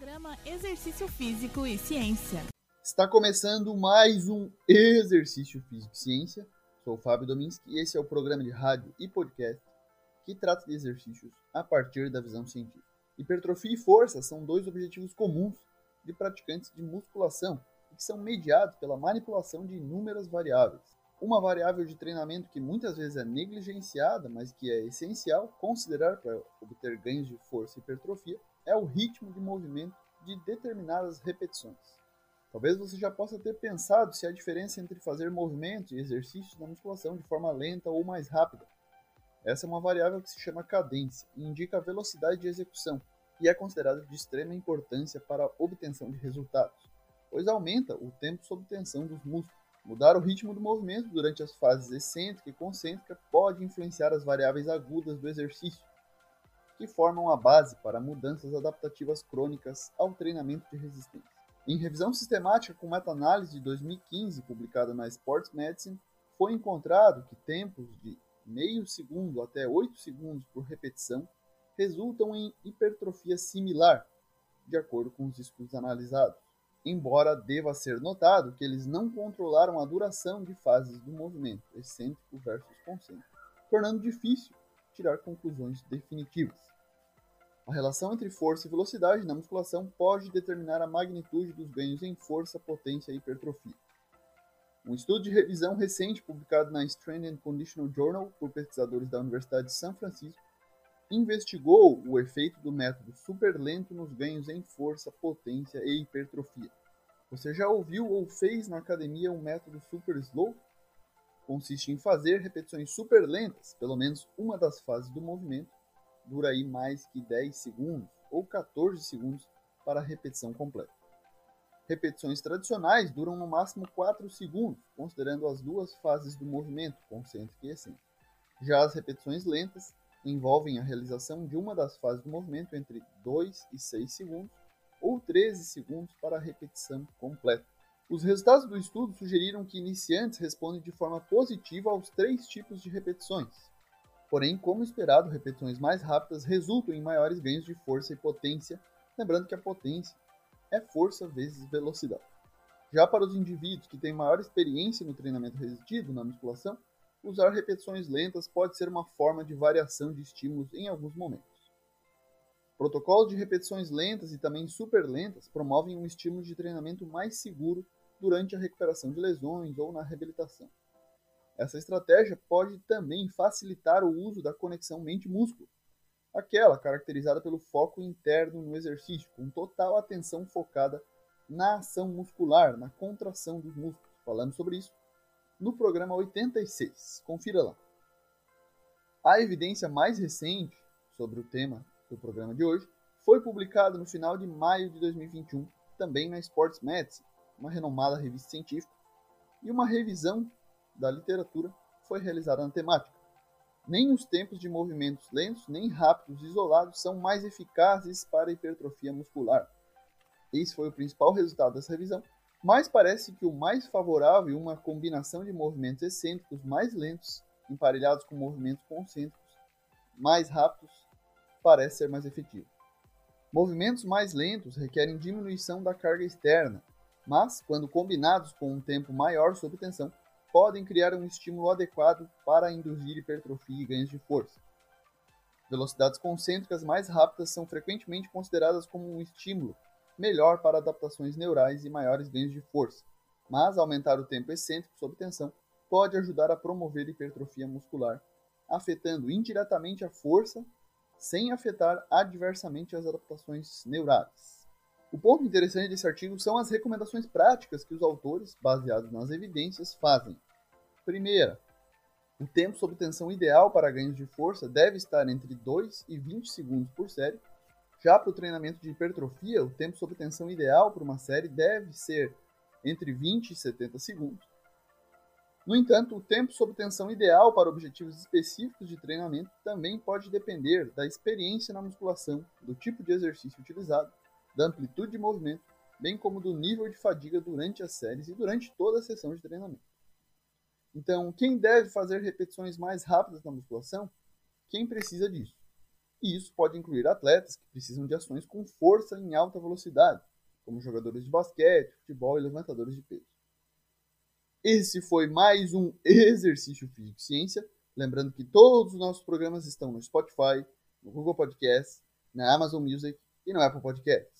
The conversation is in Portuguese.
Programa Exercício Físico e Ciência. Está começando mais um Exercício Físico e Ciência. Sou o Fábio Dominski e esse é o programa de rádio e podcast que trata de exercícios a partir da visão científica. Hipertrofia e força são dois objetivos comuns de praticantes de musculação que são mediados pela manipulação de inúmeras variáveis. Uma variável de treinamento que muitas vezes é negligenciada, mas que é essencial considerar para obter ganhos de força e hipertrofia, é o ritmo de movimento de determinadas repetições. Talvez você já possa ter pensado se há diferença entre fazer movimentos e exercícios na musculação de forma lenta ou mais rápida. Essa é uma variável que se chama cadência e indica a velocidade de execução e é considerada de extrema importância para a obtenção de resultados, pois aumenta o tempo sob tensão dos músculos. Mudar o ritmo do movimento durante as fases excêntrica e concêntrica pode influenciar as variáveis agudas do exercício, que formam a base para mudanças adaptativas crônicas ao treinamento de resistência. Em revisão sistemática com meta-análise de 2015 publicada na Sports Medicine, foi encontrado que tempos de meio segundo até 8 segundos por repetição resultam em hipertrofia similar, de acordo com os estudos analisados. Embora deva ser notado que eles não controlaram a duração de fases do movimento excêntrico versus concêntrico, tornando difícil tirar conclusões definitivas. A relação entre força e velocidade na musculação pode determinar a magnitude dos ganhos em força, potência e hipertrofia. Um estudo de revisão recente publicado na Strength and Conditional Journal por pesquisadores da Universidade de São Francisco investigou o efeito do método superlento nos ganhos em força, potência e hipertrofia. Você já ouviu ou fez na academia um método super slow? Consiste em fazer repetições super lentas, pelo menos uma das fases do movimento, dura aí mais que 10 segundos ou 14 segundos para a repetição completa. Repetições tradicionais duram no máximo 4 segundos, considerando as duas fases do movimento, concêntrico e excêntrico. Já as repetições lentas envolvem a realização de uma das fases do movimento entre 2 e 6 segundos ou 13 segundos para a repetição completa. Os resultados do estudo sugeriram que iniciantes respondem de forma positiva aos três tipos de repetições, Porém, como esperado, repetições mais rápidas resultam em maiores ganhos de força e potência, lembrando que a potência é força vezes velocidade. Já para os indivíduos que têm maior experiência no treinamento resistido na musculação, usar repetições lentas pode ser uma forma de variação de estímulos em alguns momentos. Protocolos de repetições lentas e também super lentas promovem um estímulo de treinamento mais seguro durante a recuperação de lesões ou na reabilitação. Essa estratégia pode também facilitar o uso da conexão mente-músculo, aquela caracterizada pelo foco interno no exercício, com total atenção focada na ação muscular, na contração dos músculos. Falamos sobre isso no programa 86. Confira lá. A evidência mais recente sobre o tema do programa de hoje foi publicada no final de maio de 2021, também na Sports Medicine, uma renomada revista científica, e uma revisão da literatura foi realizada na temática. Nem os tempos de movimentos lentos nem rápidos isolados são mais eficazes para a hipertrofia muscular. Esse foi o principal resultado dessa revisão, mas parece que o mais favorável é uma combinação de movimentos excêntricos mais lentos emparelhados com movimentos concêntricos mais rápidos parece ser mais efetivo. Movimentos mais lentos requerem diminuição da carga externa, mas, quando combinados com um tempo maior sob tensão, podem criar um estímulo adequado para induzir hipertrofia e ganhos de força. Velocidades concêntricas mais rápidas são frequentemente consideradas como um estímulo melhor para adaptações neurais e maiores ganhos de força, mas aumentar o tempo excêntrico sob tensão pode ajudar a promover hipertrofia muscular, afetando indiretamente a força sem afetar adversamente as adaptações neurais. O ponto interessante desse artigo são as recomendações práticas que os autores, baseados nas evidências, fazem. Primeira, o tempo sob tensão ideal para ganhos de força deve estar entre 2 e 20 segundos por série. Já para o treinamento de hipertrofia, o tempo sob tensão ideal para uma série deve ser entre 20 e 70 segundos. No entanto, o tempo sob tensão ideal para objetivos específicos de treinamento também pode depender da experiência na musculação, do tipo de exercício utilizado da amplitude de movimento, bem como do nível de fadiga durante as séries e durante toda a sessão de treinamento. Então, quem deve fazer repetições mais rápidas na musculação? Quem precisa disso. E isso pode incluir atletas que precisam de ações com força em alta velocidade, como jogadores de basquete, futebol e levantadores de peso. Esse foi mais um Exercício Físico e Ciência. Lembrando que todos os nossos programas estão no Spotify, no Google Podcasts, na Amazon Music e no Apple Podcasts.